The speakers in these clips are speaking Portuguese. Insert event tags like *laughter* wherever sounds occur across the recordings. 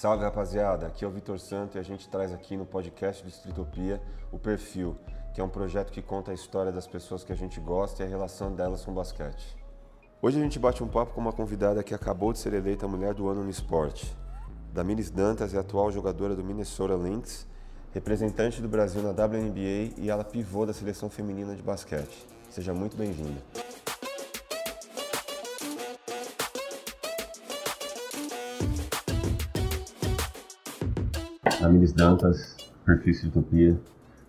Salve rapaziada, aqui é o Vitor Santo e a gente traz aqui no podcast do Estritopia o Perfil, que é um projeto que conta a história das pessoas que a gente gosta e a relação delas com o basquete. Hoje a gente bate um papo com uma convidada que acabou de ser eleita Mulher do Ano no Esporte. Damiris Dantas é atual jogadora do Minnesota Lynx, representante do Brasil na WNBA e ela pivô da seleção feminina de basquete. Seja muito bem-vinda. Damiris Dantas, perfil Utopia.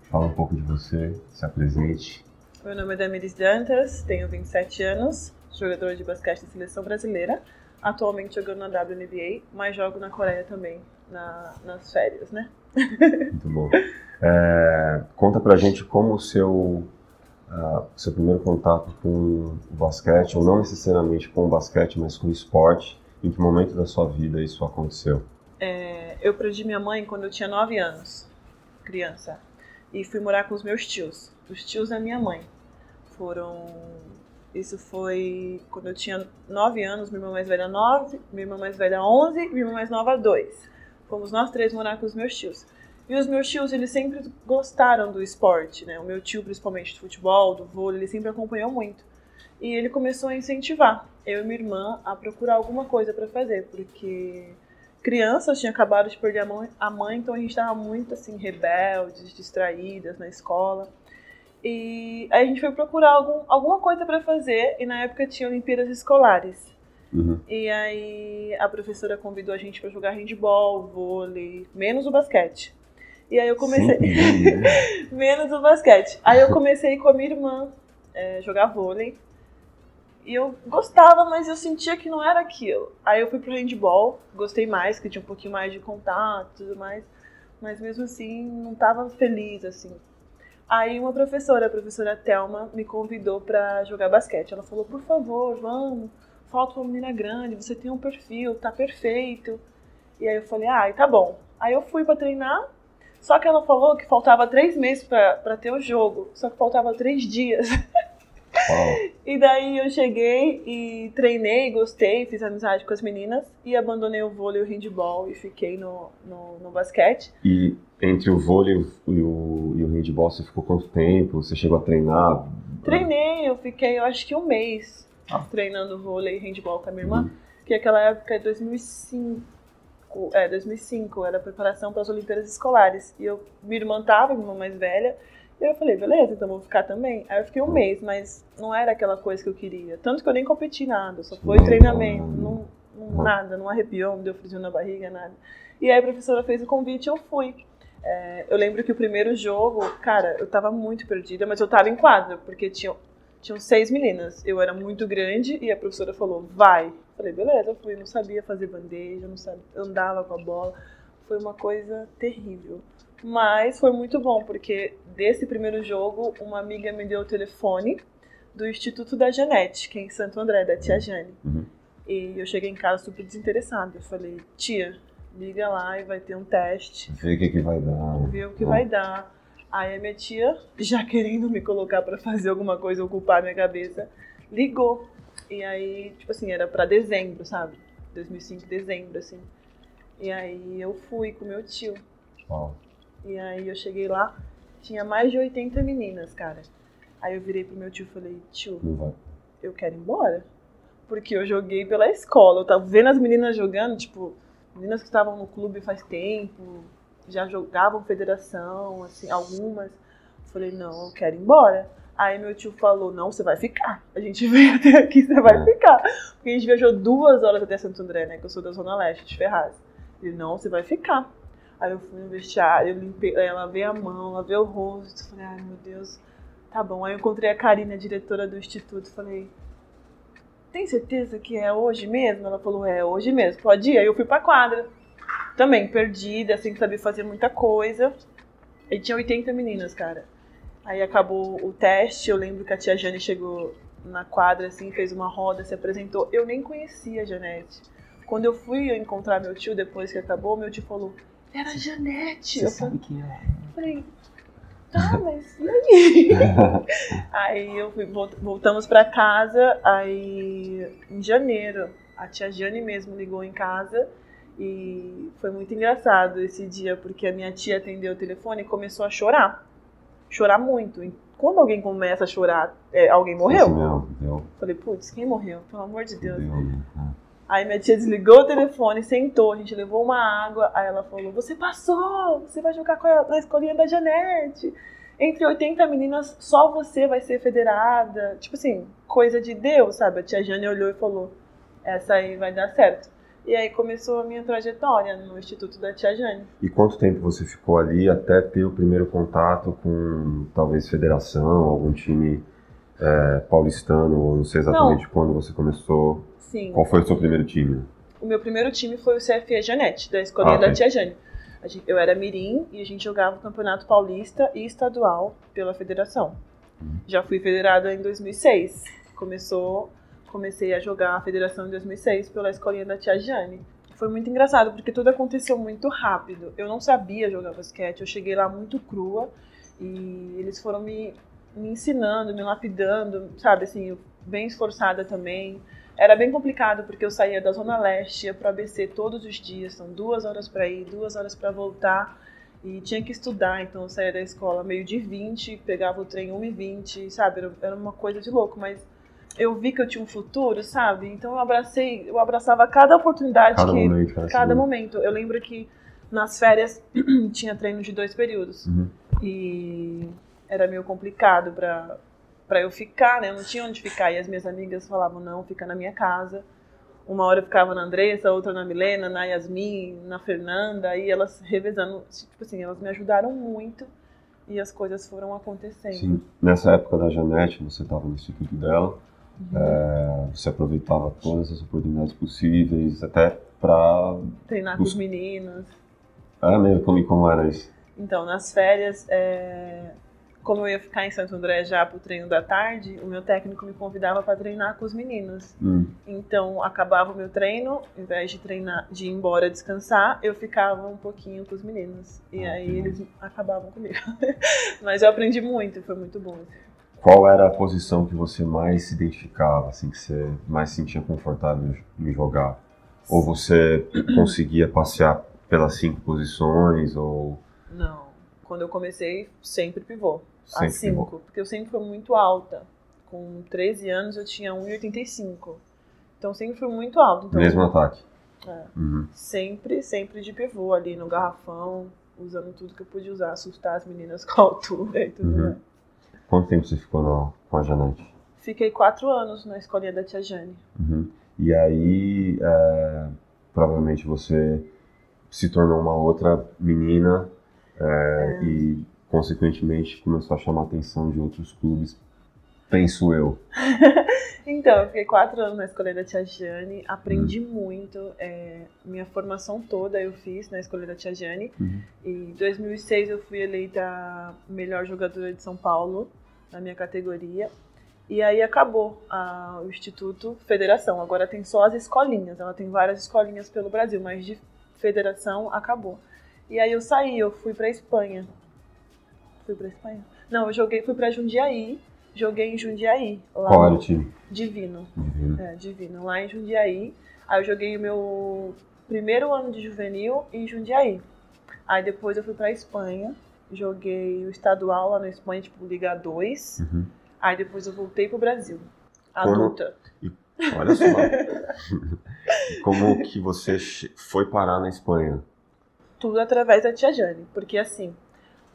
Fala um pouco de você, se apresente. Meu nome é Damiris Dantas, tenho 27 anos, jogadora de basquete da seleção brasileira, atualmente jogando na WNBA, mas jogo na Coreia também, na, nas férias, né? Muito bom. É, conta pra gente como o seu, uh, seu primeiro contato com o basquete, ou não necessariamente com o basquete, mas com o esporte, em que momento da sua vida isso aconteceu? É, eu perdi minha mãe quando eu tinha 9 anos, criança, e fui morar com os meus tios, os tios da minha mãe. Foram. Isso foi quando eu tinha 9 anos, minha irmã mais velha 9, minha irmã mais velha 11 e minha irmã mais nova 2. Fomos nós três morar com os meus tios. E os meus tios, eles sempre gostaram do esporte, né? O meu tio, principalmente do futebol, do vôlei, ele sempre acompanhou muito. E ele começou a incentivar eu e minha irmã a procurar alguma coisa para fazer, porque crianças tinham acabado de perder a mãe, a mãe então a gente estava muito assim rebeldes, distraídas na escola. E aí a gente foi procurar algum, alguma coisa para fazer e na época tinha Olimpíadas escolares. Uhum. E aí a professora convidou a gente para jogar handball, vôlei, menos o basquete. E aí eu comecei. *laughs* menos o basquete. Aí eu comecei com a minha irmã é, jogar vôlei. E eu gostava, mas eu sentia que não era aquilo. Aí eu fui pro handball, gostei mais, que tinha um pouquinho mais de contato e tudo mais. Mas mesmo assim, não tava feliz, assim. Aí uma professora, a professora Thelma, me convidou para jogar basquete. Ela falou, por favor, vamos, falta uma menina grande, você tem um perfil, tá perfeito. E aí eu falei, ah, tá bom. Aí eu fui para treinar, só que ela falou que faltava três meses para ter o jogo, só que faltava três dias. *laughs* E daí eu cheguei e treinei, gostei, fiz amizade com as meninas e abandonei o vôlei e o handball e fiquei no, no, no basquete. E entre o vôlei e o, e o handball você ficou quanto tempo? Você chegou a treinar? Treinei, eu fiquei eu acho que um mês ah. treinando vôlei e handball com a minha irmã, uhum. que aquela época é 2005. É, 2005, era preparação para as Olimpíadas Escolares. E eu, minha irmã tava, minha irmã mais velha, eu falei, beleza, então vou ficar também. Aí eu fiquei um mês, mas não era aquela coisa que eu queria. Tanto que eu nem competi nada, só foi treinamento, não, não, nada, não arrepiou, não deu friozinho na barriga, nada. E aí a professora fez o convite e eu fui. É, eu lembro que o primeiro jogo, cara, eu tava muito perdida, mas eu tava em quadra, porque tinha, tinham seis meninas. Eu era muito grande e a professora falou, vai. Falei, beleza, eu fui, não sabia fazer bandeja, não sabia, andava com a bola. Foi uma coisa terrível. Mas foi muito bom, porque desse primeiro jogo, uma amiga me deu o telefone do Instituto da é em Santo André, da tia Jane. Uhum. E eu cheguei em casa super desinteressada. Eu falei, tia, liga lá e vai ter um teste. Vê o que, que vai dar. Vê o que vai dar. Aí a minha tia, já querendo me colocar para fazer alguma coisa, ocupar a minha cabeça, ligou. E aí, tipo assim, era para dezembro, sabe? 2005, dezembro, assim. E aí eu fui com meu tio. Uau. E aí eu cheguei lá, tinha mais de 80 meninas, cara. Aí eu virei pro meu tio e falei, tio, eu quero ir embora. Porque eu joguei pela escola. Eu tava vendo as meninas jogando, tipo, meninas que estavam no clube faz tempo, já jogavam federação, assim, algumas. Eu falei, não, eu quero ir embora. Aí meu tio falou, não, você vai ficar. A gente *laughs* veio até aqui, você vai é. ficar. Porque a gente viajou duas horas até Santo André, né? Que eu sou da Zona Leste, de Ferraz. Ele, não, você vai ficar. Aí eu fui no vestiário, limpei, ela lavei a mão, lavei o rosto. Falei, ai meu Deus, tá bom. Aí eu encontrei a Karina, diretora do instituto. Falei, tem certeza que é hoje mesmo? Ela falou, é hoje mesmo, pode ir. Aí eu fui pra quadra. Também, perdida, sem saber fazer muita coisa. E tinha 80 meninas, cara. Aí acabou o teste, eu lembro que a tia Jane chegou na quadra, assim, fez uma roda, se apresentou. Eu nem conhecia a Janete. Quando eu fui encontrar meu tio depois que acabou, meu tio falou: era a Janete. Você eu sabe quem é? Falei, tá, mas e aí? *laughs* aí eu fui, voltamos pra casa, aí em janeiro, a tia Jane mesmo ligou em casa E foi muito engraçado esse dia, porque a minha tia atendeu o telefone e começou a chorar. Chorar muito. E quando alguém começa a chorar, é, alguém morreu. Sim, meu, deu, Falei, putz, quem morreu? Pelo amor de Deus. deu, né? Aí minha tia desligou o telefone, sentou, a gente levou uma água, aí ela falou, você passou, você vai jogar na escolinha da Janete. Entre 80 meninas, só você vai ser federada. Tipo assim, coisa de Deus, sabe? A tia Jane olhou e falou, essa aí vai dar certo. E aí começou a minha trajetória no Instituto da Tia Jane. E quanto tempo você ficou ali até ter o primeiro contato com talvez federação, algum time é, paulistano, ou não sei exatamente quando você começou. Sim. Qual foi o seu primeiro time? O meu primeiro time foi o CFE Janete, da escolinha Ah, da Tia Jane. Gente- Eu era mirim e a gente jogava o Campeonato Paulista e Estadual pela federação. Uhum. Já fui federada em 2006. Começou, comecei a jogar a federação em 2006 pela escolinha da Tia Jane. Foi muito engraçado porque tudo aconteceu muito rápido. Eu não sabia jogar basquete, eu cheguei lá muito crua e eles foram me, me ensinando, me lapidando, sabe assim, bem esforçada também. Era bem complicado porque eu saía da Zona Leste, ia pro ABC todos os dias, são duas horas para ir, duas horas para voltar. E tinha que estudar, então eu saía da escola meio de 20, pegava o trem 1 e 20, sabe? Era, era uma coisa de louco, mas eu vi que eu tinha um futuro, sabe? Então eu abracei, eu abraçava cada oportunidade Cada que. momento, cada cada segundo. momento. Eu lembro que nas férias *clears throat* tinha treino de dois períodos. Uhum. E era meio complicado pra, pra eu ficar, né? Eu não tinha onde ficar. E as minhas amigas falavam, não, fica na minha casa. Uma hora eu ficava na Andressa, outra na Milena, na Yasmin, na Fernanda. E elas revezando. Tipo assim, elas me ajudaram muito. E as coisas foram acontecendo. Sim. Nessa época da Janete, você estava no instituto dela, é, você aproveitava todas as oportunidades possíveis, até para. Treinar com os meninos. É mesmo, como, como era isso? Então, nas férias, é, como eu ia ficar em Santo André já pro treino da tarde, o meu técnico me convidava para treinar com os meninos. Hum. Então, acabava o meu treino, ao invés de treinar, de ir embora descansar, eu ficava um pouquinho com os meninos. E Ah, aí eles acabavam comigo. *laughs* Mas eu aprendi muito, foi muito bom. Qual era a posição que você mais se identificava, assim, que você mais se sentia confortável em jogar? Ou você conseguia passear pelas cinco posições, ou Não. Quando eu comecei, sempre pivô. sempre a 5, porque eu sempre fui muito alta. Com 13 anos eu tinha 1,85. Então sempre fui muito alta. Então, mesmo ataque? É. Uhum. Sempre, sempre de pivô ali no garrafão, usando tudo que eu podia usar, assustar as meninas *laughs* com a altura e tudo Uhum. mais. Quanto tempo você ficou na, com a Janete? Fiquei quatro anos na escolinha da tia Jane. Uhum. E aí, é, provavelmente você se tornou uma outra menina é, e, consequentemente, começou a chamar a atenção de outros clubes, penso eu. *laughs* Então, eu fiquei quatro anos na escolinha da tia Jane, aprendi muito. é, minha formação toda eu fiz na escolinha da tia Jane. Uhum. E em 2006 eu fui eleita melhor jogadora de São Paulo na minha categoria. E aí acabou a- o Instituto Federação. Agora tem só as escolinhas. Ela tem várias escolinhas pelo Brasil, mas de federação acabou. E aí eu saí, eu fui pra Espanha. Fui pra Espanha? Não, eu joguei, fui pra Jundiaí. Joguei em Jundiaí. Lá Qual era o time? Divino. Divino. É, Divino. Lá em Jundiaí. Aí eu joguei o meu primeiro ano de juvenil em Jundiaí. Aí depois eu fui pra Espanha. Joguei o estadual lá na Espanha, tipo Liga 2. Uhum. Aí depois eu voltei pro Brasil. Como- Adulta. Olha só. *laughs* E Como que você foi parar na Espanha? Tudo através da Tia Jane. Porque assim,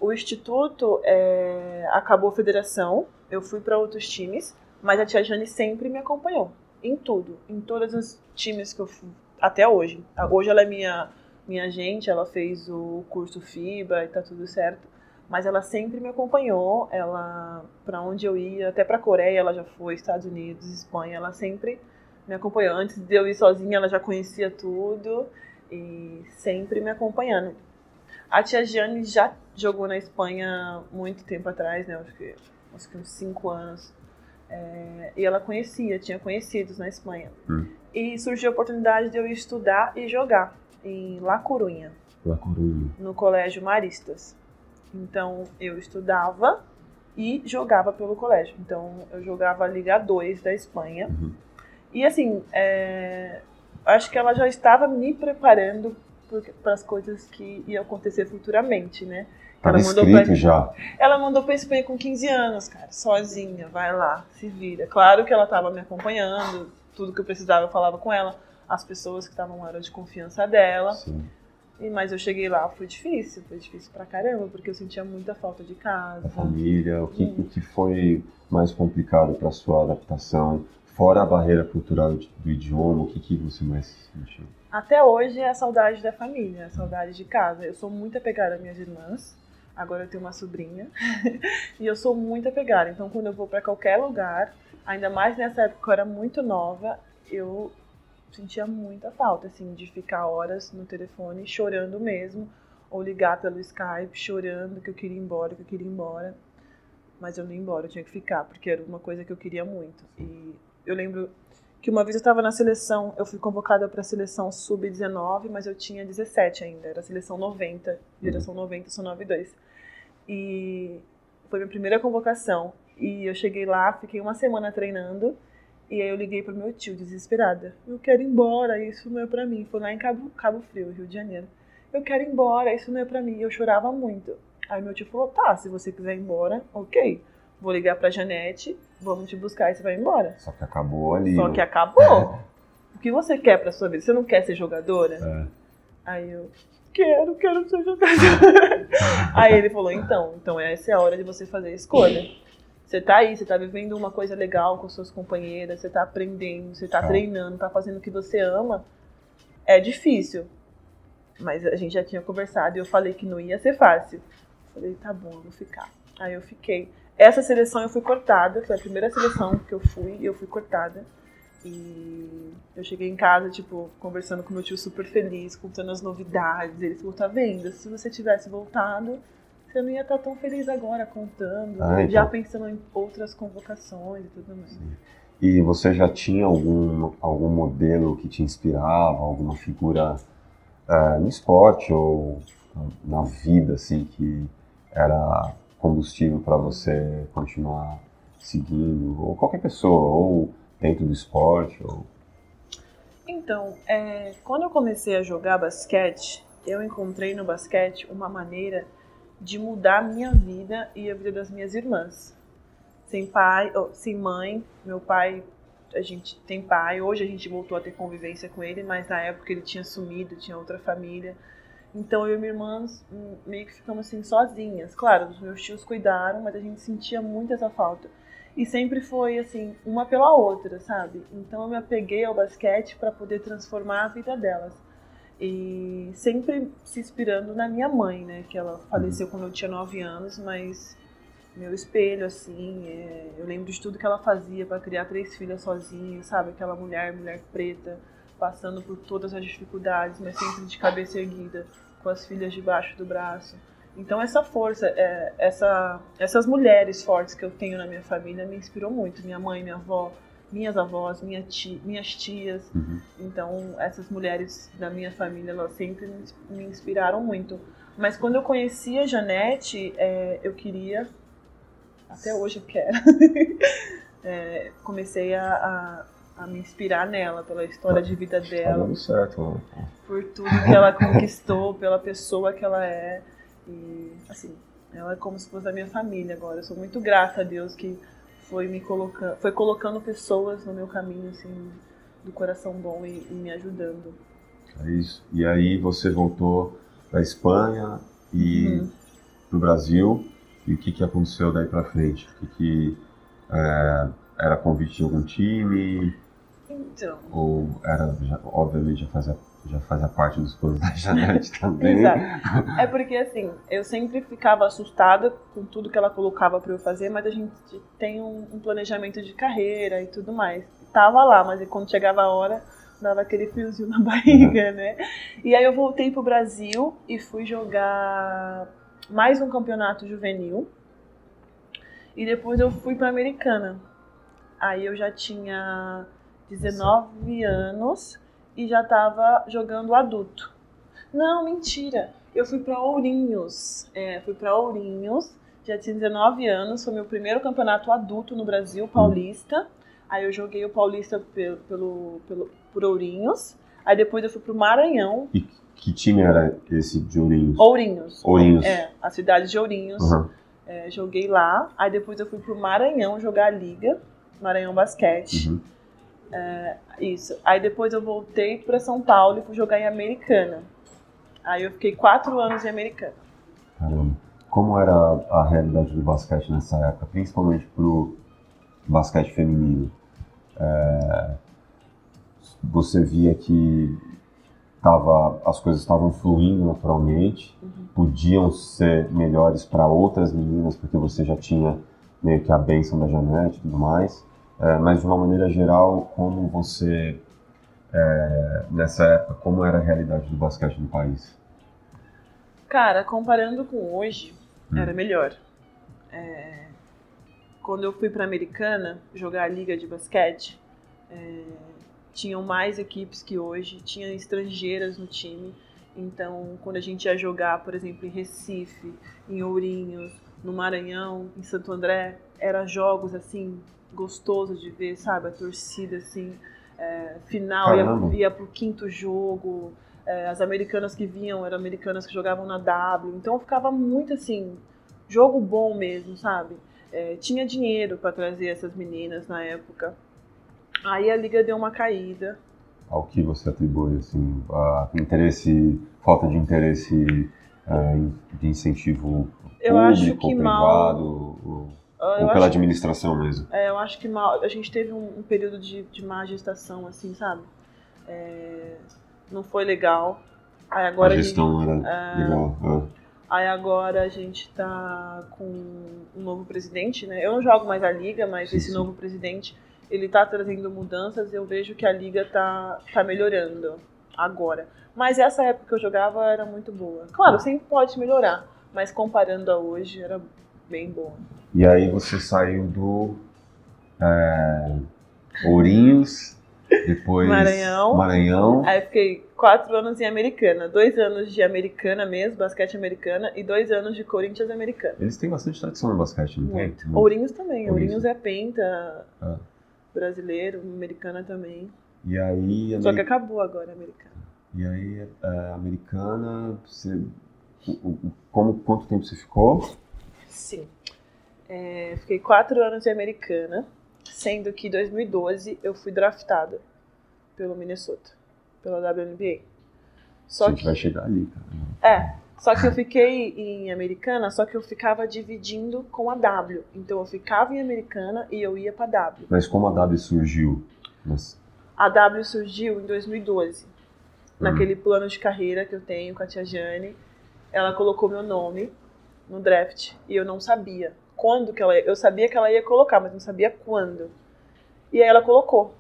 o Instituto é, acabou a federação. Eu fui pra outros times. Mas a Tia Jane sempre me acompanhou. Em tudo. Em todos os times que eu fui. Até hoje. Hoje ela é minha, minha agente. Ela fez o curso FIBA e tá tudo certo. Mas ela sempre me acompanhou. Ela, pra onde eu ia, até pra Coreia ela já foi, Estados Unidos, Espanha. Ela sempre me acompanhou. Antes de eu ir sozinha, ela já conhecia tudo. E sempre me acompanhando. A tia Jane já jogou na Espanha muito tempo atrás, né? Acho que, acho que uns 5 anos. É, e ela conhecia, tinha conhecidos na Espanha. Hum. E surgiu a oportunidade de eu estudar e jogar em La Corunha, La Coruña. no Colégio Maristas. Então eu estudava e jogava pelo colégio. Então eu jogava a Liga 2 da Espanha. Uhum. E assim, é, acho que ela já estava me preparando para as coisas que iam acontecer futuramente, né? Tava ela mandou pra, já. Ela mandou pra Espanha com 15 anos, cara, sozinha, vai lá, se vira. Claro que ela estava me acompanhando, tudo que eu precisava eu falava com ela, as pessoas que estavam eram de confiança dela. Sim. E, mas eu cheguei lá, foi difícil, foi difícil pra caramba, porque eu sentia muita falta de casa. A família, o que, hum. o que foi mais complicado para sua adaptação? Fora a barreira cultural do idioma, o que, que você mais sentiu? Até hoje é a saudade da família, a saudade de casa. Eu sou muito apegada às minhas irmãs. Agora eu tenho uma sobrinha *laughs* e eu sou muito apegada. Então, quando eu vou para qualquer lugar, ainda mais nessa época que eu era muito nova, eu sentia muita falta, assim, de ficar horas no telefone chorando mesmo, ou ligar pelo Skype chorando que eu queria ir embora, que eu queria ir embora. Mas eu não ia embora, eu tinha que ficar, porque era uma coisa que eu queria muito. E eu lembro que uma vez eu estava na seleção, eu fui convocada para a seleção sub-19, mas eu tinha 17 ainda, era a seleção 90, geração 90, sou 92. E foi minha primeira convocação. E eu cheguei lá, fiquei uma semana treinando, e aí eu liguei pro meu tio, desesperada. Eu quero ir embora, isso não é pra mim. Foi lá em Cabo, Cabo Frio, Rio de Janeiro. Eu quero ir embora, isso não é pra mim. E eu chorava muito. Aí meu tio falou, tá, se você quiser ir embora, ok. Vou ligar pra Janete, vamos te buscar e você vai embora. Só que acabou ali. Só que acabou. o que você quer pra sua vida? Você não quer ser jogadora? É. Aí eu, quero, quero ser jogadora. *laughs* aí ele falou, então, então essa é a hora de você fazer a escolha. Você tá aí, você tá vivendo uma coisa legal com suas companheiras, você tá aprendendo, você tá treinando, tá fazendo o que você ama. É difícil. Mas a gente já tinha conversado e eu falei que não ia ser fácil. Falei, tá bom, eu vou ficar. Aí eu fiquei. Essa seleção eu fui cortada, foi a primeira seleção que eu fui e eu fui cortada. E eu cheguei em casa, tipo, conversando com meu tio super feliz, contando as novidades. Ele falou, tá vendo? Se você tivesse voltado, você não ia estar tão feliz agora contando, ah, então. já pensando em outras convocações e tudo mais. Sim. E você já tinha algum, algum modelo que te inspirava, alguma figura é, no esporte ou na vida, assim, que era combustível para você continuar seguindo, ou qualquer pessoa, ou dentro do esporte, ou... Então, é, quando eu comecei a jogar basquete, eu encontrei no basquete uma maneira de mudar a minha vida e a vida das minhas irmãs. Sem pai, sem mãe, meu pai, a gente tem pai, hoje a gente voltou a ter convivência com ele, mas na época ele tinha sumido, tinha outra família. Então eu e minha irmã hum, meio que ficamos assim sozinhas. Claro, os meus tios cuidaram, mas a gente sentia muito essa falta. E sempre foi assim, uma pela outra, sabe? Então eu me apeguei ao basquete para poder transformar a vida delas. E sempre se inspirando na minha mãe, né? Que ela faleceu quando eu tinha 9 anos, mas meu espelho, assim, é... eu lembro de tudo que ela fazia para criar três filhas sozinha, sabe? Aquela mulher, mulher preta, passando por todas as dificuldades, mas sempre de cabeça erguida com as filhas debaixo do braço. Então essa força, é, essa, essas mulheres fortes que eu tenho na minha família me inspirou muito. Minha mãe, minha avó, minhas avós, minha tia, minhas tias. Uhum. Então essas mulheres da minha família, elas sempre me inspiraram muito. Mas quando eu conheci a Janete, é, eu queria, até hoje eu quero, *laughs* é, comecei a, a a me inspirar nela, pela história de vida tá dela. Tá certo, mano. Por tudo que ela conquistou, pela pessoa que ela é. E, assim, ela é como se fosse da minha família agora. Eu sou muito grata a Deus que foi me colocando, foi colocando pessoas no meu caminho, assim, do coração bom e, e me ajudando. É isso. E aí você voltou para Espanha e uhum. para o Brasil. E o que, que aconteceu daí para frente? O que, que é, era convite de algum time? Então. Ou era, já, obviamente, já fazia, já fazia parte dos planos da Janete *laughs* também. Exato. É porque, assim, eu sempre ficava assustada com tudo que ela colocava para eu fazer, mas a gente tem um, um, planejamento de carreira e tudo mais. Tava lá, mas quando chegava a hora, dava aquele friozinho na *laughs* barriga, uhum. né? E aí eu voltei pro Brasil e fui jogar mais um campeonato juvenil. E depois eu fui pra Americana. Aí eu já tinha 19 anos e já estava jogando adulto. Não, mentira. Eu fui para Ourinhos. É, fui para Ourinhos, já tinha 19 anos, foi meu primeiro campeonato adulto no Brasil, paulista. Aí eu joguei o paulista pelo, pelo, pelo, por Ourinhos. Aí depois eu fui pro Maranhão. E que time era esse de Ourinhos? Ourinhos. Ourinhos. É, a cidade de Ourinhos. Uhum. É, joguei lá. Aí depois eu fui pro Maranhão jogar a Liga, Maranhão Basquete. Uhum. É, isso. Aí depois eu voltei para São Paulo e fui jogar em Americana. Aí eu fiquei quatro anos em Americana. Caramba. Como era a realidade do basquete nessa época, principalmente pro basquete feminino? É, você via que tava, as coisas estavam fluindo naturalmente, uhum. podiam ser melhores para outras meninas, porque você já tinha meio que a bênção da Janete e tudo mais. É, mas de uma maneira geral, como você, é, nessa época, como era a realidade do basquete no país? Cara, comparando com hoje, hum. era melhor. É, quando eu fui para Americana jogar a liga de basquete, é, tinham mais equipes que hoje, tinha estrangeiras no time. Então, quando a gente ia jogar, por exemplo, em Recife, em Ourinhos, no Maranhão, em Santo André, eram jogos assim gostosos de ver, sabe? A torcida assim, é, final ia, ia pro quinto jogo. É, as americanas que vinham eram americanas que jogavam na W. Então ficava muito assim, jogo bom mesmo, sabe? É, tinha dinheiro para trazer essas meninas na época. Aí a liga deu uma caída. Ao que você atribui, assim, a interesse, falta de interesse é, de incentivo eu público, ou privado, mal... ou, ou pela administração mesmo? É, eu acho que mal, a gente teve um, um período de, de má gestação, assim, sabe? É, não foi legal. Aí agora a gestão a gente, era é, legal. É. Aí agora a gente tá com um novo presidente, né? Eu não jogo mais a liga, mas sim, esse sim. novo presidente ele está trazendo mudanças e eu vejo que a liga está tá melhorando agora. Mas essa época que eu jogava era muito boa. Claro, sempre pode melhorar, mas comparando a hoje era bem boa. E aí você saiu do é, Ourinhos, depois Maranhão. Maranhão. Aí fiquei quatro anos em Americana, dois anos de Americana mesmo, basquete americana, e dois anos de Corinthians americana. Eles têm bastante tradição no basquete, não Muito. tem? Ourinhos também. Ourinhos, Ourinhos é penta. Ah brasileiro, americana também. E aí. Só que acabou agora a americana. E aí, a é, americana, você, como, quanto tempo você ficou? Sim. É, fiquei quatro anos em americana, sendo que em 2012 eu fui draftada pelo Minnesota, pela WNBA. Só a gente que... vai chegar ali, cara. É, só que eu fiquei em Americana, só que eu ficava dividindo com a W. Então eu ficava em Americana e eu ia para W. Mas como a W surgiu? Mas... A W surgiu em 2012. Uhum. Naquele plano de carreira que eu tenho com a tia Jane. Ela colocou meu nome no draft e eu não sabia quando que ela ia. Eu sabia que ela ia colocar, mas não sabia quando. E aí ela colocou.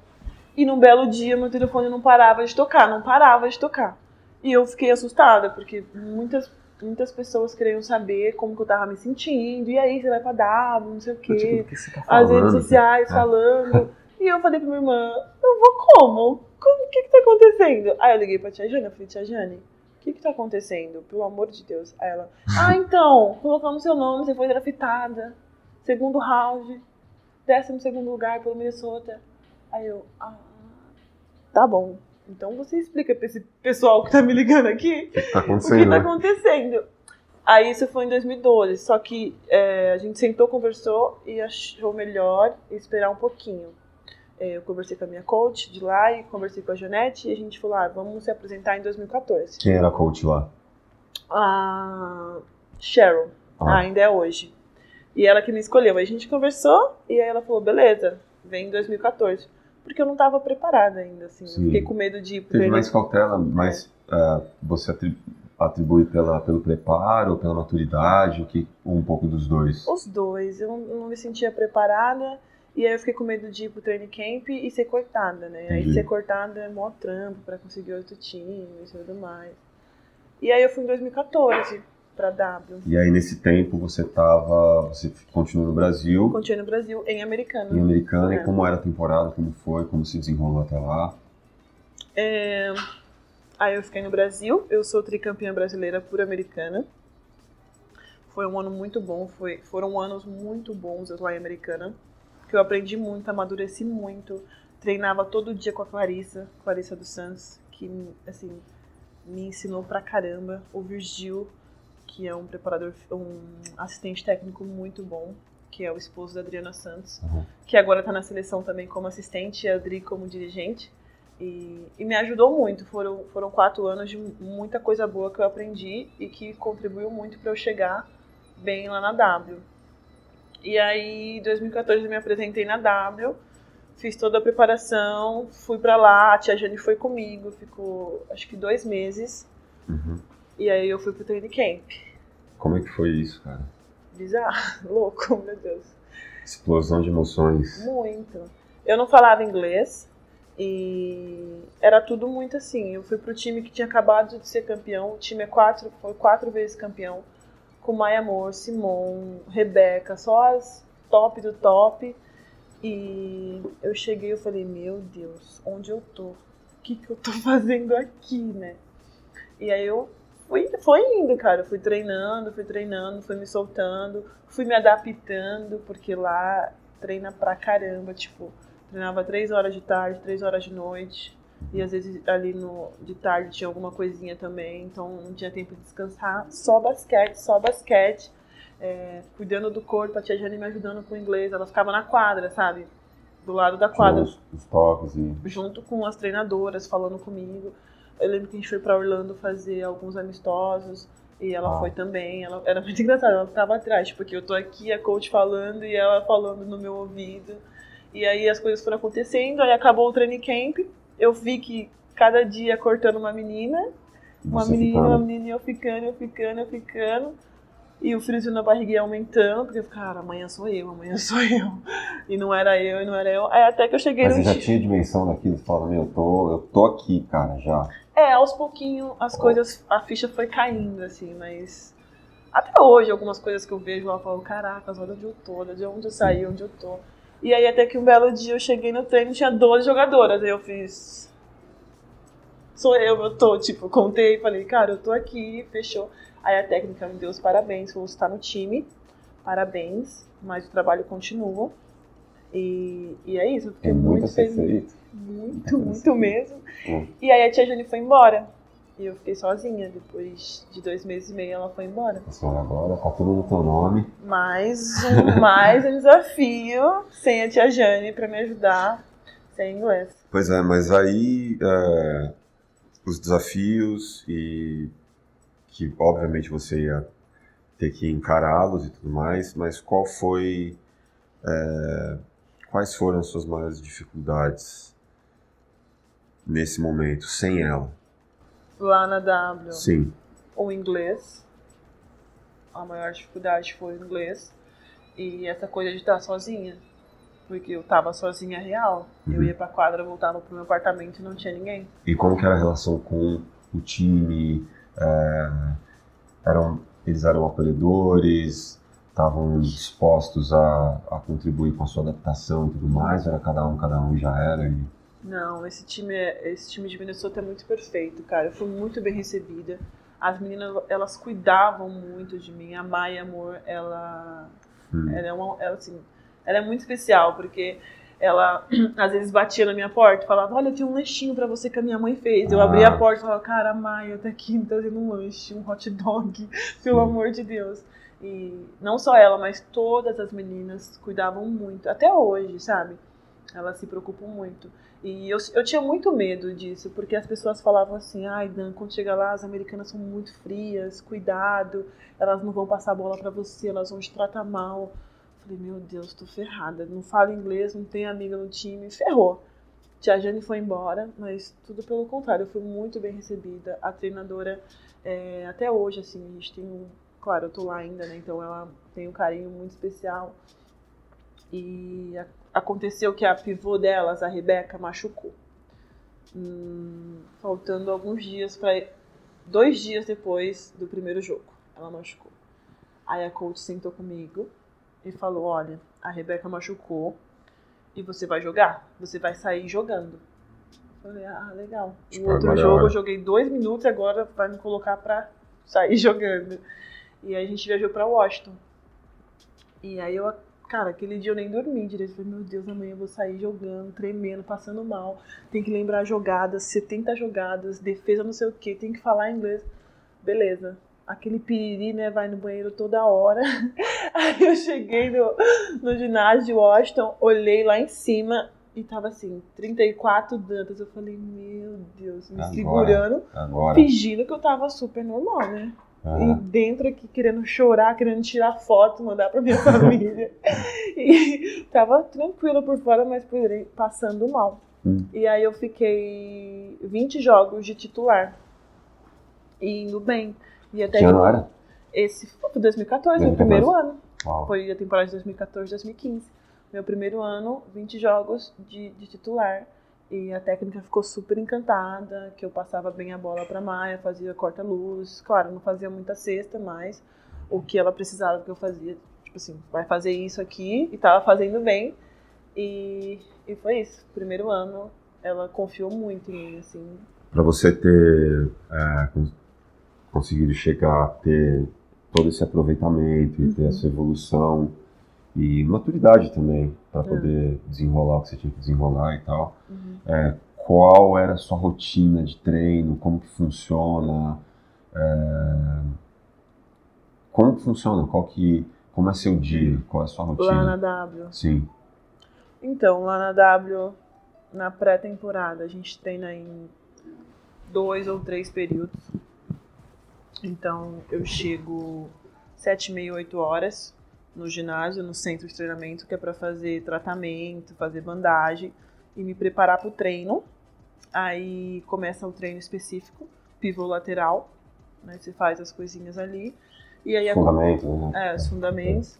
E num belo dia meu telefone não parava de tocar, não parava de tocar. E eu fiquei assustada, porque muitas, muitas pessoas queriam saber como que eu tava me sentindo. E aí, você vai pra W, não sei o quê. Tipo, que tá falando, As redes sociais é. falando. *laughs* e eu falei pra minha irmã, eu vou como? O que que tá acontecendo? Aí eu liguei pra tia Jane, eu falei, tia Jane, que que tá acontecendo? Pelo amor de Deus. Aí ela, ah, então, colocamos seu nome, você foi draftada. Segundo round, décimo segundo lugar pelo Minnesota. Aí eu, ah, tá bom. Então você explica pra esse pessoal que tá me ligando aqui o que tá acontecendo. O que tá acontecendo. Aí isso foi em 2012, só que é, a gente sentou, conversou e achou melhor esperar um pouquinho. É, eu conversei com a minha coach de lá e conversei com a Janete e a gente falou, ah, vamos se apresentar em 2014. Quem era a coach lá? A Cheryl, ah. ainda é hoje. E ela que me escolheu. Aí a gente conversou e aí ela falou, beleza, vem em 2014 porque eu não estava preparada ainda, assim. Fiquei com medo de Teve mais cautela, mas uh, você atribui pela, pelo preparo, pela maturidade, o que, um pouco dos dois? Os dois. Eu não, não, me sentia preparada, e aí eu fiquei com medo de ir pro training camp e ser cortada, né? Entendi. Aí ser cortada é mó trampo para conseguir outro time e tudo mais. E aí eu fui em 2014 para W. E aí nesse tempo você tava, você continuou no Brasil? Continuei no Brasil, em Americana. Em Americana, é. e como era a temporada, como foi, como se desenrolou até lá? É... Aí eu fiquei no Brasil, eu sou tricampeã brasileira por Americana. Foi um ano muito bom, foi, foram anos muito bons eu lá em Americana, que eu aprendi muito, amadureci muito, treinava todo dia com a Clarissa, Clarissa dos Santos, que, assim, me ensinou pra caramba. O Virgil, que é um preparador, um assistente técnico muito bom, que é o esposo da Adriana Santos, Uhum. que agora tá na seleção também como assistente e a Adri como dirigente. E, e me ajudou muito. Foram, foram quatro anos de muita coisa boa que eu aprendi e que contribuiu muito para eu chegar bem lá na W. E aí, em 2014, eu me apresentei na W, fiz toda a preparação, fui pra lá, a tia Jane foi comigo, ficou acho que dois meses. Uhum. E aí eu fui pro training camp. Como é que foi isso, cara? Bizarro, *laughs* louco, meu Deus. Explosão de emoções. Muito. Eu não falava inglês e era tudo muito assim. Eu fui pro time que tinha acabado de ser campeão. O time é quatro, foi quatro vezes campeão. Com Maia Amor, Simon, Rebeca, só as top do top. E eu cheguei e falei, meu Deus, onde eu tô? O que, que eu tô *laughs* fazendo aqui, né? E aí eu fui, foi indo, cara. Fui treinando, fui treinando, fui me soltando, fui me adaptando, porque lá treina pra caramba, tipo, treinava três horas de tarde, três horas de noite. E às vezes ali no, de tarde tinha alguma coisinha também, então não tinha tempo de descansar. Só basquete, só basquete. É, cuidando do corpo, a tia Jane me ajudando com o inglês. Ela ficava na quadra, sabe? Do lado da quadra Os, os toques e. junto com as treinadoras falando comigo. Eu lembro que a gente foi pra Orlando fazer alguns amistosos e ela Ah. foi também. Ela era muito *laughs* engraçada, ela ficava atrás, porque eu tô aqui, a coach falando e ela falando no meu ouvido. E aí as coisas foram acontecendo, aí acabou o training camp. Eu vi que cada dia cortando uma menina, uma menina, uma menina, e eu ficando, eu ficando, eu ficando. E o friozinho na barriga ia aumentando, porque eu ficava, cara, amanhã sou eu, amanhã *laughs* sou eu. E não era eu, e não era eu. Aí até que eu cheguei Mas no você já ti- tinha dimensão daquilo? Você fala, meu, eu tô, eu tô aqui, cara, já. É, aos pouquinhos as coisas, a ficha foi caindo, assim, mas. Até hoje, algumas coisas que eu vejo, eu falo, caracas, olha onde eu tô, olha de onde eu saí, onde eu tô. E aí, até que um belo dia eu cheguei no treino tinha 12 jogadoras. Aí eu fiz. Sou eu, eu tô, tipo, contei, falei, cara, eu tô aqui, fechou. Aí a técnica me deu os parabéns, falou, você tá no time, parabéns, mas o trabalho continua. E, e é isso, eu fiquei Tem muito muito feliz. Muito, muito mesmo. Hum. E aí a tia Jane foi embora. E eu fiquei sozinha. Depois de dois meses e meio ela foi embora. Senhora agora tá tudo no teu nome. Mais um, *laughs* mais um desafio sem a tia Jane pra me ajudar sem inglês. Pois é, mas aí é, os desafios e que obviamente você ia ter que encará-los e tudo mais, mas qual foi é, quais foram as suas maiores dificuldades nesse momento sem ela? Lá na W, Sim. o inglês. A maior dificuldade foi o inglês. E essa coisa de estar sozinha. Porque eu tava sozinha real. Eu Uhum. ia pra quadra, voltava pro meu apartamento e não tinha ninguém. E como que era a relação com o time? É, eram, eles eram acolhedores? Estavam dispostos a, a contribuir com a sua adaptação e tudo mais? Era cada um, cada um já era? E... Não, esse time, é- esse time de Minnesota é muito perfeito, cara. Eu fui muito bem recebida. As meninas, elas cuidavam muito de mim. A Maia, amor, ela, Hum. ela é uma, ela, assim, ela é muito especial, porque ela *clears throat* às vezes batia na minha porta e falava, olha, tem um lanchinho pra você que a minha mãe fez. Eu Ah. abria a porta e falava, cara, a Maia tá aqui me trazendo um lanche, um hot dog, *laughs* pelo Sim. amor de Deus. E não só ela, mas todas as meninas cuidavam muito, até hoje, sabe? Elas se preocupam muito. E eu, eu tinha muito medo disso, porque as pessoas falavam assim: ai, Dan, quando chega lá, as americanas são muito frias, cuidado, elas não vão passar bola pra você, elas vão te tratar mal. Falei, meu Deus, tô ferrada. Não falo inglês, não tenho amiga no time, ferrou. Tia Jane foi embora, mas tudo pelo contrário, eu fui muito bem recebida. A treinadora, é, até hoje, assim, a gente tem um. Claro, eu tô lá ainda, né? Então ela tem um carinho muito especial. E a- aconteceu que a pivô delas, a Rebeca, machucou. Hum, faltando alguns dias para dois dias depois do primeiro jogo, ela machucou. Aí a coach sentou comigo e falou: Olha, a Rebeca machucou e você vai jogar, você vai sair jogando. Eu falei: Ah, legal. No outro jogo eu joguei dois minutos, agora vai me colocar pra sair *laughs* jogando. E aí a gente viajou pra Washington. E aí eu Cara, aquele dia eu nem dormi direito. Eu falei, meu Deus, amanhã eu vou sair jogando, tremendo, passando mal. Tem que lembrar jogadas, 70 jogadas, defesa não sei o que, tem que falar inglês. Beleza. Aquele piriri, né, vai no banheiro toda hora. *laughs* Aí eu cheguei no, no ginásio de Washington, olhei lá em cima e tava assim, 34 dantas. Eu falei, meu Deus, me Agora, segurando, Agora. fingindo que eu tava super normal, né? E Aham. dentro aqui querendo chorar, querendo tirar foto, mandar pra minha *laughs* família. e tava tranquila por fora, mas por passando mal. Hum. E aí eu fiquei 20 jogos de titular. E indo bem. E até Que ano era? Esse foi 2014, meu 2014. primeiro ano. Uau. Foi a temporada de 2014, 2015. Meu primeiro ano, 20 jogos de, de titular. E a técnica ficou super encantada, que eu passava bem a bola para Maia, fazia corta-luz. Claro, não fazia muita cesta, mas o que ela precisava que eu fazia, tipo assim, vai fazer isso aqui, e tava fazendo bem. E, e foi isso. Primeiro ano, ela confiou muito em mim, assim. Para você ter é, cons- conseguido chegar a ter todo esse aproveitamento e ter Uhum. essa evolução e maturidade também para É. poder desenrolar o que você tinha que desenrolar e tal. Uhum. É, qual era a sua rotina de treino? Como que funciona? É, como que funciona? Qual que, como é seu dia? Qual é a sua rotina? Lá na W. Sim. Então, lá na W, na pré-temporada, a gente treina em dois ou três períodos. Então, eu chego sete e meia, oito horas no ginásio, no centro de treinamento, que é para fazer tratamento, fazer bandagem e me preparar para o treino. Aí começa o treino específico, pivô lateral, né? Você faz as coisinhas ali. E aí a Fundamento, né? é, os fundamentos.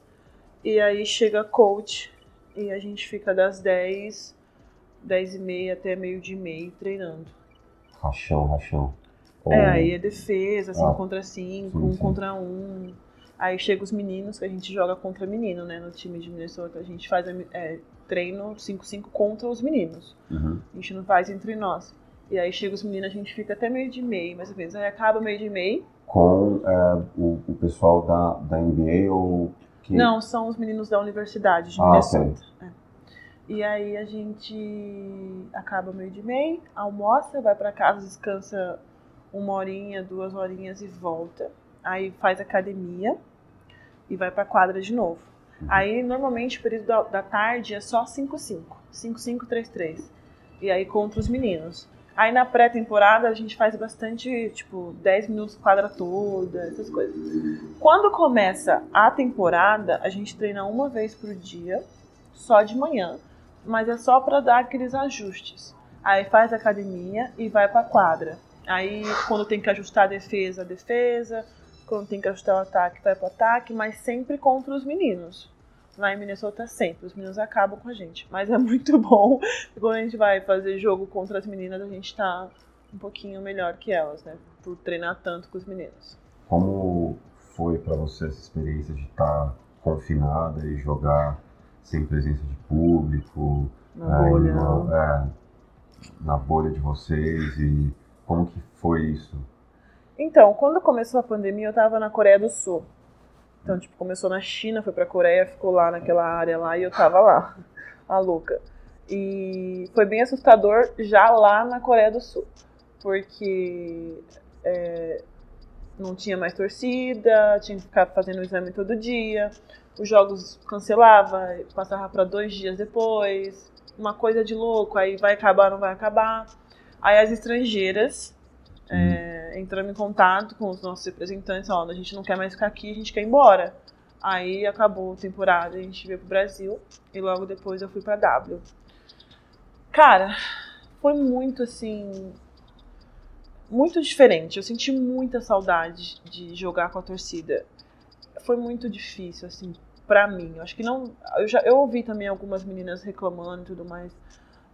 E aí chega coach e a gente fica das 10, 10 e meia até meio de meio treinando. Rachão, rachão. É, aí é defesa, 5 Ah, contra 5, sim, 1 sim. contra 1. Um. Aí chega os meninos, que a gente joga contra menino, né? No time de Minnesota. A gente faz é, treino 5-5 contra os meninos. Uhum. A gente não faz entre nós. E aí chega os meninos, a gente fica até meio de meio, mais ou menos. Aí acaba meio de meio. Com é, o, o pessoal da, da NBA ou que... Não, são os meninos da universidade de Ah, Minnesota. É. E aí a gente acaba meio de meio, almoça, vai pra casa, descansa uma horinha, duas horinhas e volta. Aí faz academia e vai pra quadra de novo. Aí normalmente o período da, da tarde é só 5-5. 5-5-3-3. E aí contra os meninos. Aí na pré-temporada a gente faz bastante, tipo, 10 minutos quadra toda, essas coisas. Quando começa a temporada, a gente treina uma vez por dia, só de manhã, mas é só para dar aqueles ajustes. Aí faz academia e vai pra quadra. Aí quando tem que ajustar a defesa, a defesa, quando tem que ajustar o ataque, vai pro ataque, mas sempre contra os meninos. Lá em Minnesota sempre, os meninos acabam com a gente. Mas é *laughs* muito bom. Quando a gente vai fazer jogo contra as meninas, a gente tá um pouquinho melhor que elas, né? Por treinar tanto com os meninos. Como foi pra você essa experiência de estar confinada e jogar sem presença de público? Na é, bolha. na, é, na bolha de vocês e como que foi isso? Então, quando começou a pandemia, eu tava na Coreia do Sul. Então, tipo, começou na China, foi pra Coreia, ficou lá naquela área lá e eu tava lá, *laughs* a louca. E foi bem assustador já lá na Coreia do Sul, porque é, não tinha mais torcida, tinha que ficar fazendo o exame todo dia, os jogos cancelava, passava para dois dias depois, uma coisa de louco, aí vai acabar, não vai acabar. Aí as estrangeiras é, entramos em contato com os nossos representantes, ó, a gente não quer mais ficar aqui, a gente quer ir embora. Aí acabou a temporada, a gente veio pro Brasil e logo depois eu fui pra W. Cara, foi muito assim. Muito diferente. Eu senti muita saudade de jogar com a torcida. Foi muito difícil, assim, pra mim. Eu acho que não. Eu, já, eu ouvi também algumas meninas reclamando e tudo mais.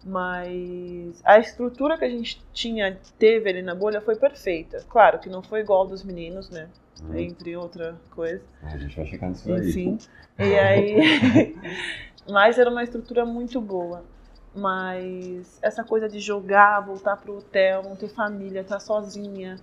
Mas a estrutura que a gente tinha, teve ali na bolha foi perfeita. Claro que não foi igual dos meninos, né? Hum, Entre outra coisa. A gente vai chegar nisso aí. Enfim. E aí. *laughs* Mas era uma estrutura muito boa. Mas essa coisa de jogar, voltar pro hotel, não ter família, estar sozinha,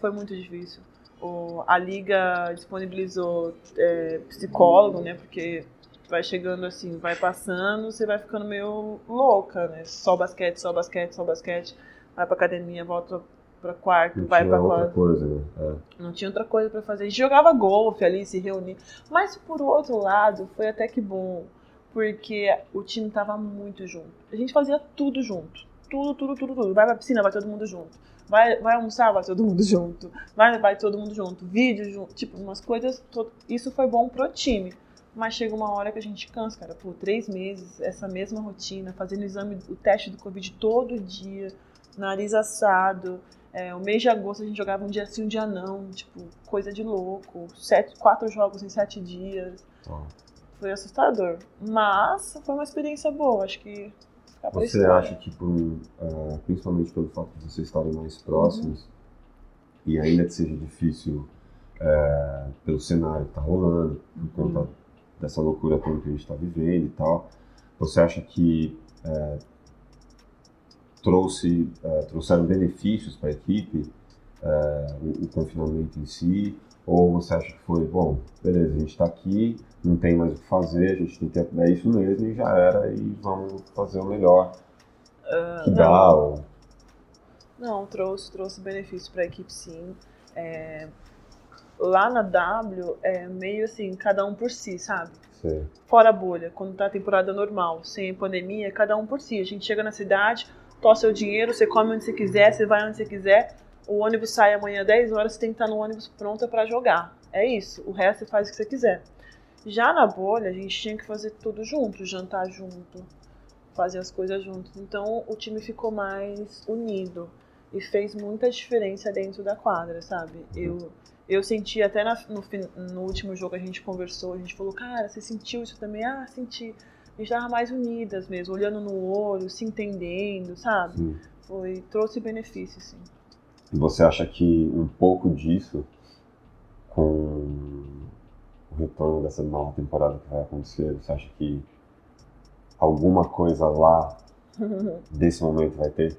foi muito difícil. O, a liga disponibilizou é, psicólogo, né? Porque vai chegando assim, vai passando, você vai ficando meio louca, né? Só basquete, só basquete, só basquete. Vai pra academia, volta pra quarto, Não vai tinha pra outra quadra. coisa, né? É. Não tinha outra coisa pra fazer. A gente jogava golfe ali, se reunia. Mas por outro lado, foi até que bom, porque o time tava muito junto. A gente fazia tudo junto. Tudo, tudo, tudo, tudo. Vai pra piscina, vai todo mundo junto. Vai, vai almoçar, vai todo mundo *laughs* junto. Vai, vai todo mundo junto. Vídeo junto. Tipo, umas coisas. Isso foi bom pro time. Mas chega uma hora que a gente cansa, cara. Por três meses, essa mesma rotina, fazendo o exame, o teste do Covid todo dia, nariz assado. É, o mês de agosto a gente jogava um dia sim, um dia não. Tipo, coisa de louco. Sete, quatro jogos em sete dias. Foi assustador. Mas foi uma experiência boa. Acho que. Você acha que, por, eh, principalmente pelo fato de vocês estarem mais próximos, e ainda que seja difícil eh, pelo cenário que está rolando, por conta dessa loucura toda que a gente está vivendo e tal, você acha que eh, trouxe, eh, trouxeram benefícios para a equipe eh, o, o confinamento em si? Ou você acha que foi, bom, beleza, a gente está aqui, não tem mais o que fazer, a gente tem que é isso mesmo e já era, e vamos fazer o melhor que não. dá, ou Não, trouxe, trouxe benefício para a equipe sim. É, lá na W é meio assim, cada um por si, sabe? sei. Fora a bolha, quando tá a temporada normal, sem pandemia, cada um por si. A gente chega na cidade, tosse seu dinheiro, você come onde você quiser, você vai onde você quiser. O ônibus sai amanhã às 10 horas, você tem que estar no ônibus pronta para jogar. É isso. O resto você faz o que você quiser. Já na bolha, a gente tinha que fazer tudo junto, jantar junto, fazer as coisas juntos. Então o time ficou mais unido e fez muita diferença dentro da quadra, sabe? Eu eu senti até na- no, no último jogo a gente conversou, a gente falou, cara, você sentiu isso também? Ah, senti. A gente tava mais unidas mesmo, olhando no olho, se entendendo, sabe? Sim. Foi, trouxe benefício, sim. E você acha que um pouco disso, com o retorno dessa nova temporada que vai acontecer, você acha que alguma coisa lá *laughs* desse momento vai ter?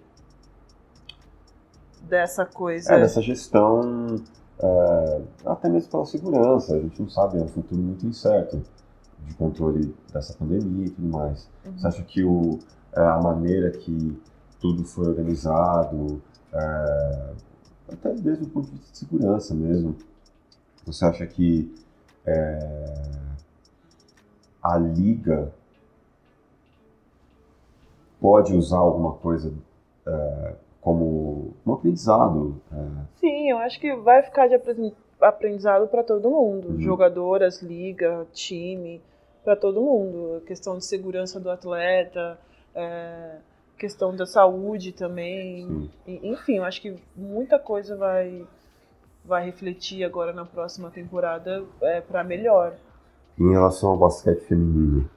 Dessa coisa. É, dessa gestão, é, até mesmo pela segurança, a gente não sabe, é um futuro muito incerto de controle dessa pandemia e tudo mais. Uhum. Você acha que o, é, a maneira que tudo foi organizado, é, até mesmo do ponto de vista de segurança mesmo, você acha que é, a liga pode usar alguma coisa é, como um aprendizado? é, Sim, eu acho que vai ficar de aprendizado para todo mundo. Uhum. Jogadoras, liga, time, para todo mundo. A questão de segurança do atleta, é, questão da saúde também. E- Enfim, eu acho que muita coisa vai, vai refletir agora na próxima temporada é, para melhor. Em relação ao basquete feminino,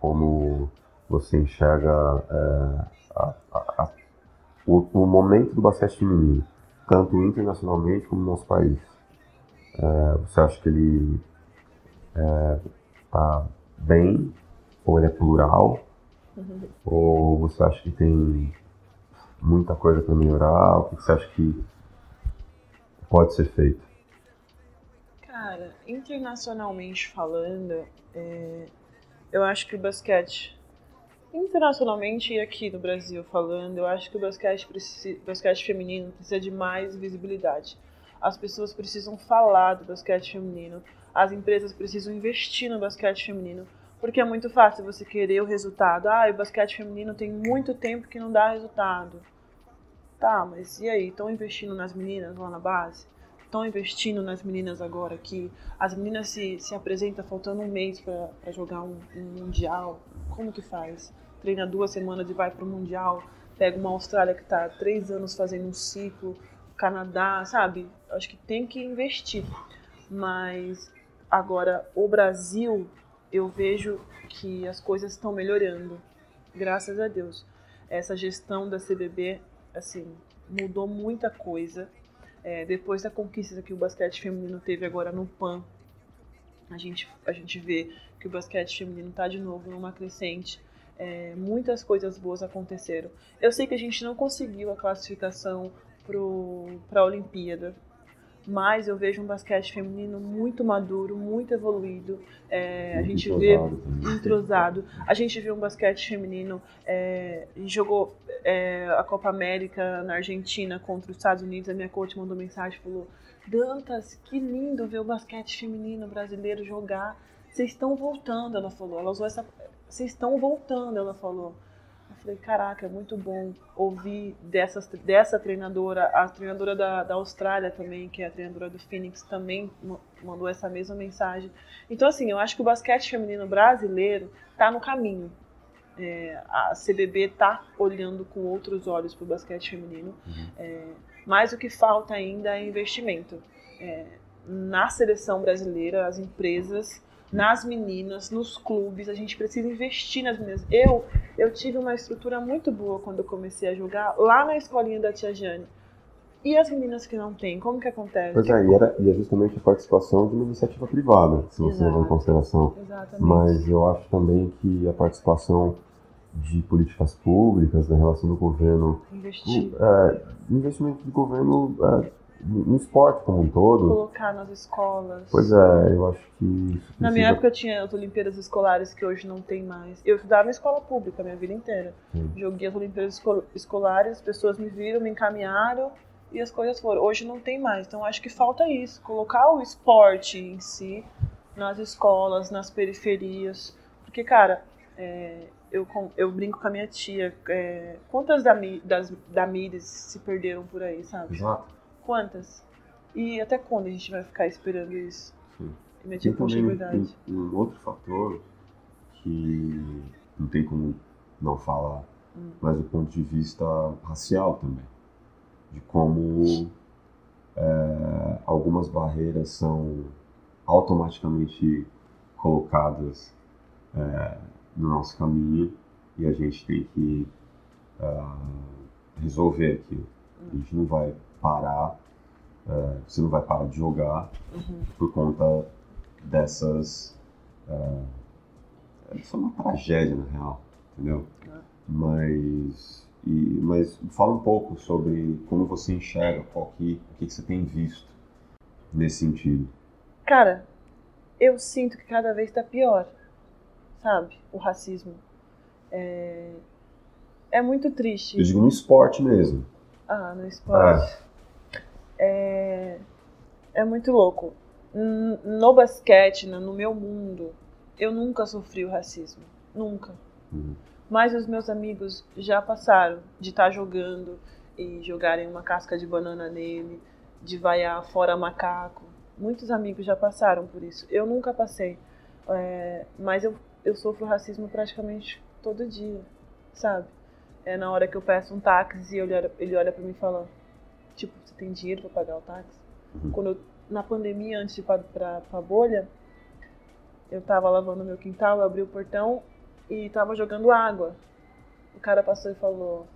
como você enxerga é, a- a- a- o, o momento do basquete feminino, tanto internacionalmente como no nosso país? É, você acha que ele está bem? Ou ele é plural? Ou você acha que tem muita coisa para melhorar? O que você acha que pode ser feito? Cara, internacionalmente falando, é, eu acho que o basquete, internacionalmente e aqui no Brasil falando, eu acho que o basquete, preci- basquete feminino precisa de mais visibilidade. As pessoas precisam falar do basquete feminino, as empresas precisam investir no basquete feminino, porque é muito fácil você querer o resultado. Ah, o basquete feminino tem muito tempo que não dá resultado. Tá, mas e aí? Estão investindo nas meninas lá na base? estão investindo nas meninas agora aqui. As meninas se, se apresentam faltando um mês para jogar um, um Mundial. Como que faz? Treina duas semanas e vai para o Mundial. Pega uma Austrália que está três anos fazendo um ciclo. Canadá, sabe? Acho que tem que investir. Mas agora, o Brasil, eu vejo que as coisas estão melhorando. Graças a Deus. Essa gestão da CBB, assim, mudou muita coisa. É, depois da conquista que o basquete feminino teve agora no PAN, a gente, a gente vê que o basquete feminino está de novo numa crescente. É, muitas coisas boas aconteceram. Eu sei que a gente não conseguiu a classificação para a Olimpíada, mas eu vejo um basquete feminino muito maduro, muito evoluído. É, a gente vê entrosado. A gente vê um basquete feminino. É, jogou é, a Copa América na Argentina contra os Estados Unidos. A minha coach mandou mensagem falou: Dantas, que lindo ver o basquete feminino brasileiro jogar. Vocês estão voltando, ela falou. Ela usou essa. Vocês estão voltando, ela falou. Falei, caraca, é muito bom ouvir dessas, dessa treinadora, a treinadora da, da Austrália também, que é a treinadora do Phoenix, também mandou essa mesma mensagem. Então, assim, eu acho que o basquete feminino brasileiro está no caminho. É, a CBB está olhando com outros olhos para o basquete feminino, uhum. é, mas o que falta ainda é investimento. É, na seleção brasileira, as empresas nas meninas, nos clubes, a gente precisa investir nas meninas. Eu, eu tive uma estrutura muito boa quando eu comecei a jogar lá na escolinha da Tia Jane. E as meninas que não têm, como que acontece? Pois é, e, era, e é justamente a participação de uma iniciativa privada, se você levar em consideração. Exatamente. Mas eu acho também que a participação de políticas públicas, da relação do governo. Investir. É, investimento do governo é, no esporte como um todo. Colocar nas escolas. Pois é, eu acho que. Na minha época tinha as Olimpíadas Escolares que hoje não tem mais. Eu estudava em escola pública a minha vida inteira. Sim. Joguei as Olimpíadas Escolares, as pessoas me viram, me encaminharam e as coisas foram. Hoje não tem mais. Então acho que falta isso, colocar o esporte em si nas escolas, nas periferias. Porque, cara, é, eu, eu brinco com a minha tia. É, quantas da, das, da Mires se perderam por aí, sabe? Exato. Quantas? E até quando a gente vai ficar esperando isso? Sim. E é verdade. Um, um outro fator que não tem como não falar, hum. mas do ponto de vista racial também. De como é, algumas barreiras são automaticamente colocadas é, no nosso caminho e a gente tem que uh, resolver aquilo. A gente não vai parar, é, você não vai parar de jogar uhum. por conta dessas. É, isso é uma tragédia, na real, entendeu? É. Mas, e, mas fala um pouco sobre como você enxerga, qual que, o que, que você tem visto nesse sentido. Cara, eu sinto que cada vez está pior, sabe? O racismo. É, é muito triste. Eu digo no esporte mesmo. Ah, no esporte. É, é muito louco. No basquete, no meu mundo, eu nunca sofri o racismo. Nunca. Uhum. Mas os meus amigos já passaram de estar tá jogando e jogarem uma casca de banana nele, de vaiar fora macaco. Muitos amigos já passaram por isso. Eu nunca passei. É, mas eu, eu sofro racismo praticamente todo dia, sabe? É na hora que eu peço um táxi e ele olha, ele olha pra mim e fala: Tipo, você tem dinheiro para pagar o táxi? Uhum. Quando eu, na pandemia, antes de ir pra, pra, pra bolha, eu tava lavando meu quintal, eu abri o portão e tava jogando água. O cara passou e falou: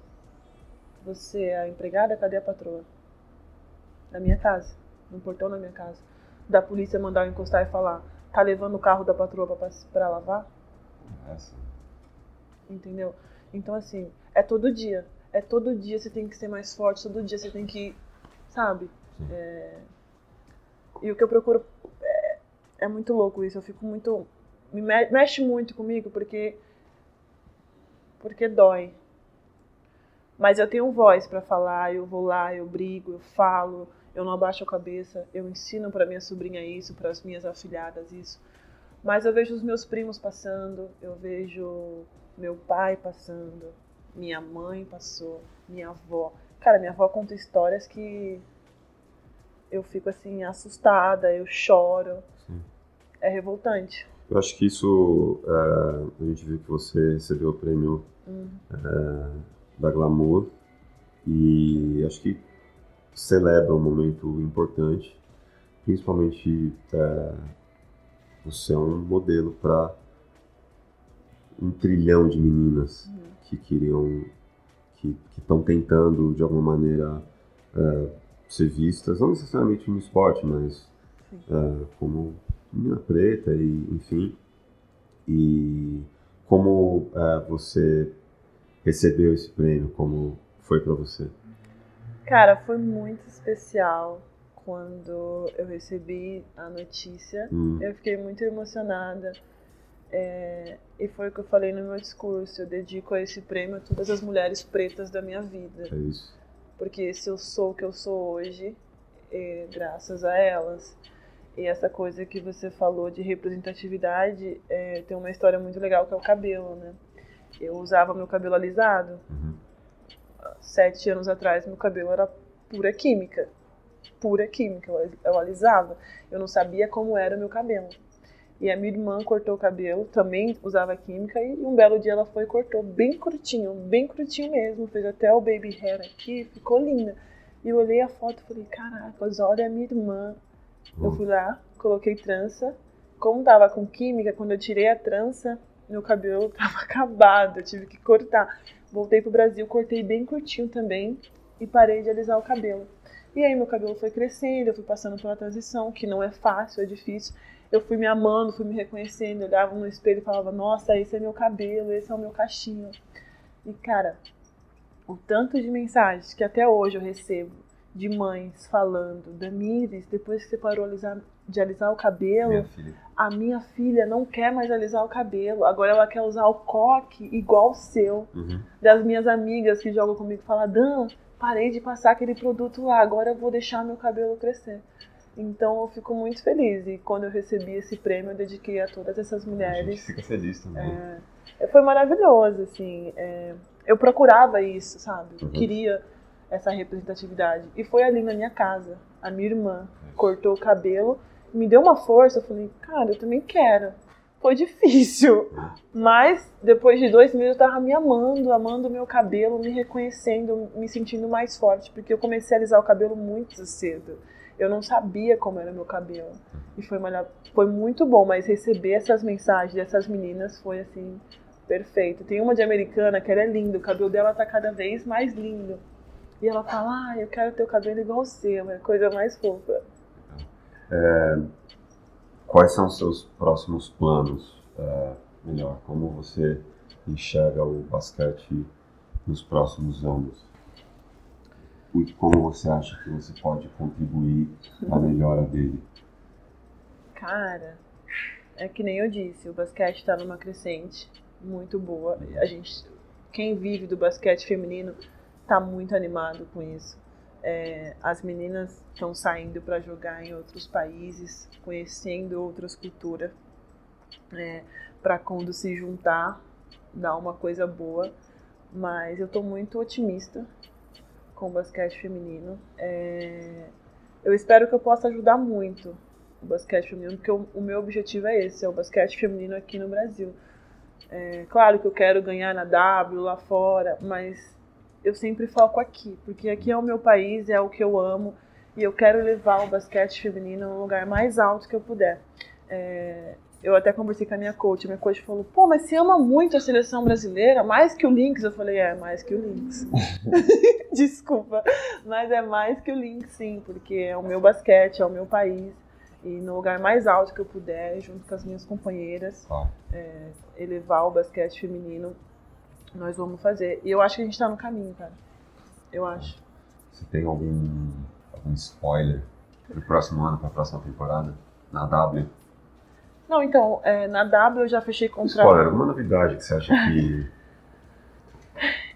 Você é a empregada? Cadê a patroa? Na minha casa, no portão da minha casa. Da polícia mandar eu encostar e falar: Tá levando o carro da patroa pra, pra lavar? Essa. Entendeu? Então, assim, é todo dia. É todo dia você tem que ser mais forte, todo dia você tem que. Sabe? É... E o que eu procuro. É... é, muito louco isso. Eu fico muito. Me mexe muito comigo porque. Porque dói. Mas eu tenho voz para falar, eu vou lá, eu brigo, eu falo, eu não abaixo a cabeça, eu ensino para minha sobrinha isso, para as minhas afilhadas isso. Mas eu vejo os meus primos passando, eu vejo meu pai passando, minha mãe passou, minha avó. Cara, minha avó conta histórias que eu fico assim assustada, eu choro. Sim. É revoltante. Eu acho que isso, é, a gente viu que você recebeu o prêmio uhum. da Glamour e acho que celebra um momento importante, principalmente é, você é um modelo para um trilhão de meninas uhum. Que queriam, que estão tentando de alguma maneira é, ser vistas, não necessariamente no esporte, mas é, como menina preta e enfim. E como é, você recebeu esse prêmio? Como foi para você? Cara, foi muito especial quando eu recebi a notícia. Hum. Eu fiquei muito emocionada. É, e foi o que eu falei no meu discurso. Eu dedico a esse prêmio a todas as mulheres pretas da minha vida. É isso. Porque se eu sou o que eu sou hoje, é graças a elas. E essa coisa que você falou de representatividade é, tem uma história muito legal que é o cabelo, né? Eu usava meu cabelo alisado. Uhum. Sete anos atrás, meu cabelo era pura química. Pura química. Eu, eu alisava. Eu não sabia como era o meu cabelo. E a minha irmã cortou o cabelo, também usava química, e um belo dia ela foi e cortou bem curtinho, bem curtinho mesmo. Fez até o baby hair aqui, ficou linda. E eu olhei a foto e falei, caraca, olha a minha irmã. Eu fui lá, coloquei trança. Como tava com química, quando eu tirei a trança, meu cabelo *laughs* tava acabado, eu tive que cortar. Voltei pro Brasil, cortei bem curtinho também e parei de alisar o cabelo. E aí meu cabelo foi crescendo, eu fui passando pela transição, que não é fácil, é difícil. Eu fui me amando, fui me reconhecendo, eu olhava no espelho e falava, nossa, esse é meu cabelo, esse é o meu cachinho. E cara, o tanto de mensagens que até hoje eu recebo de mães falando, Damires, depois que você parou de alisar o cabelo, Minha a minha filha não quer mais alisar o cabelo, agora ela quer usar o coque igual o seu. Uhum. Das minhas amigas que jogam comigo falam, Dan, parei de passar aquele produto lá, agora eu vou deixar meu cabelo crescer. Então eu fico muito feliz e quando eu recebi esse prêmio eu dediquei a todas essas A gente mulheres. fica feliz também. É, foi maravilhoso, assim. é, eu procurava isso, sabe? Eu Uhum. queria essa representatividade. E foi ali na minha casa. A minha irmã cortou o cabelo, me deu uma força. Eu falei, cara, eu também quero. Foi difícil. *laughs* Mas depois de dois meses eu tava me amando, amando o meu cabelo, me reconhecendo, me sentindo mais forte. Porque eu comecei a alisar o cabelo muito cedo. Eu não sabia como era meu cabelo. E foi, foi muito bom, mas receber essas mensagens dessas meninas foi assim, perfeito. Tem uma de americana que ela é linda, o cabelo dela tá cada vez mais lindo. E ela fala, ah, eu quero ter o cabelo igual o seu, é coisa mais fofa. Quais são os seus próximos planos? É, melhor, como você enxerga o basquete nos próximos anos? E como você acha que você pode contribuir para a melhora dele? Cara, é que nem eu disse, o basquete tá numa crescente muito boa. A gente, quem vive do basquete feminino tá muito animado com isso. É, as meninas estão saindo para jogar em outros países, conhecendo outras culturas, é, para quando se juntar dar uma coisa boa. Mas eu tô muito otimista com o basquete feminino. É, eu espero que eu possa ajudar muito o basquete feminino, porque o, o meu objetivo é esse, é o basquete feminino aqui no Brasil. É, claro que eu quero ganhar na W lá fora, mas eu sempre foco aqui, porque aqui é o meu país, é o que eu amo, e eu quero levar o basquete feminino no lugar mais alto que eu puder. É, eu até conversei com a minha coach, minha coach falou, pô, mas você ama muito a seleção brasileira, mais que o Lynx? Eu falei, é, mais que o Lynx. *laughs* *laughs* Desculpa, mas é mais que o Lynx, sim, porque é o meu basquete, é o meu país, e no lugar mais alto que eu puder, junto com as minhas companheiras, é, elevar o basquete feminino, nós vamos fazer. E eu acho que a gente tá no caminho, cara. Eu acho. Você tem algum, algum spoiler para o próximo ano, para a próxima temporada? Na W? Não, então, é, na W eu já fechei contrato. Spoiler, alguma novidade que você acha que. *laughs*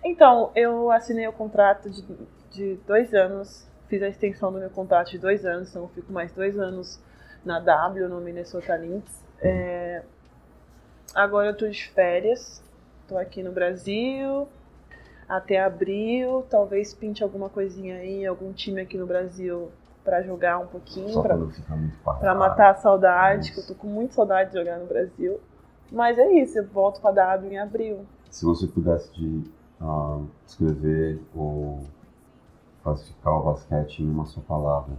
Então, eu assinei o contrato de, de dois anos, fiz a extensão do meu contrato de dois anos, então eu fico mais dois anos na W, no Minnesota Lynx. É, agora eu tô de férias, tô aqui no Brasil até abril, talvez pinte alguma coisinha aí, algum time aqui no Brasil pra jogar um pouquinho, para matar a saudade, que eu tô com muita saudade de jogar no Brasil. Mas é isso, eu volto pra W em abril. Se você pudesse de, ah, escrever ou classificar o basquete em uma só palavra,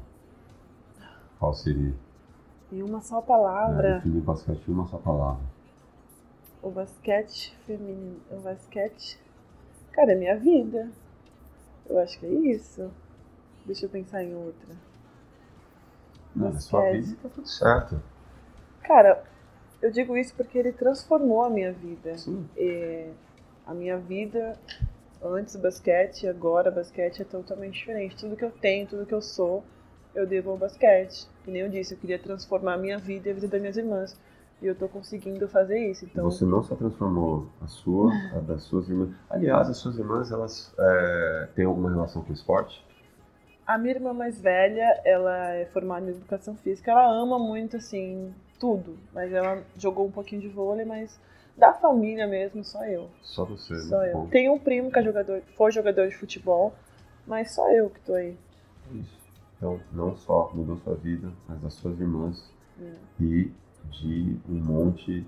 qual seria? Em uma só É, palavra. definir o basquete em uma só palavra. O basquete feminino. O basquete. Cara, é minha vida. Eu acho que é isso. Deixa eu pensar em outra. Não, na sua vida tá tudo certo. Cara, eu digo isso porque ele transformou a minha vida. Sim. É, a minha vida antes do basquete e agora basquete é totalmente diferente. Tudo que eu tenho, tudo que eu sou, eu devo ao basquete. Que nem eu disse, eu queria transformar a minha vida e a vida das minhas irmãs. E eu tô conseguindo fazer isso. Então... Você não só transformou a sua, a das suas irmãs. Aliás, as suas irmãs, elas é, têm alguma relação com o esporte? A minha irmã mais velha, ela é formada em educação física. Ela ama muito, assim, tudo. Mas ela jogou um pouquinho de vôlei, mas da família mesmo, só eu. Só você, né? Só eu. Tem um primo que é jogador, foi jogador de futebol, mas só eu que tô aí. Isso. Então, não só mudou sua vida, mas das suas irmãs É. e de um monte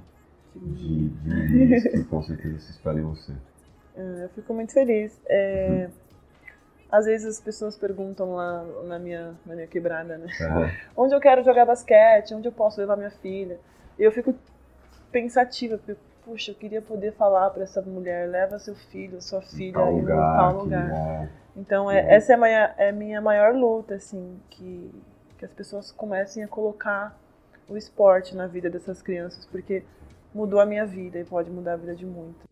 de, de meninos que com certeza se espelham em você. *laughs* É, Eu fico muito feliz. É, Às vezes as pessoas perguntam lá na minha, na minha quebrada, né? Aham. Onde eu quero jogar basquete? Onde eu posso levar minha filha? E eu fico pensativa, porque, puxa, eu queria poder falar para essa mulher, leva seu filho, sua filha Tal em lugar, tal lugar. lugar. Então, é, Uhum. essa é a, minha, é minha maior luta, assim, que, que as pessoas comecem a colocar o esporte na vida dessas crianças, porque mudou a minha vida e pode mudar a vida de muitas.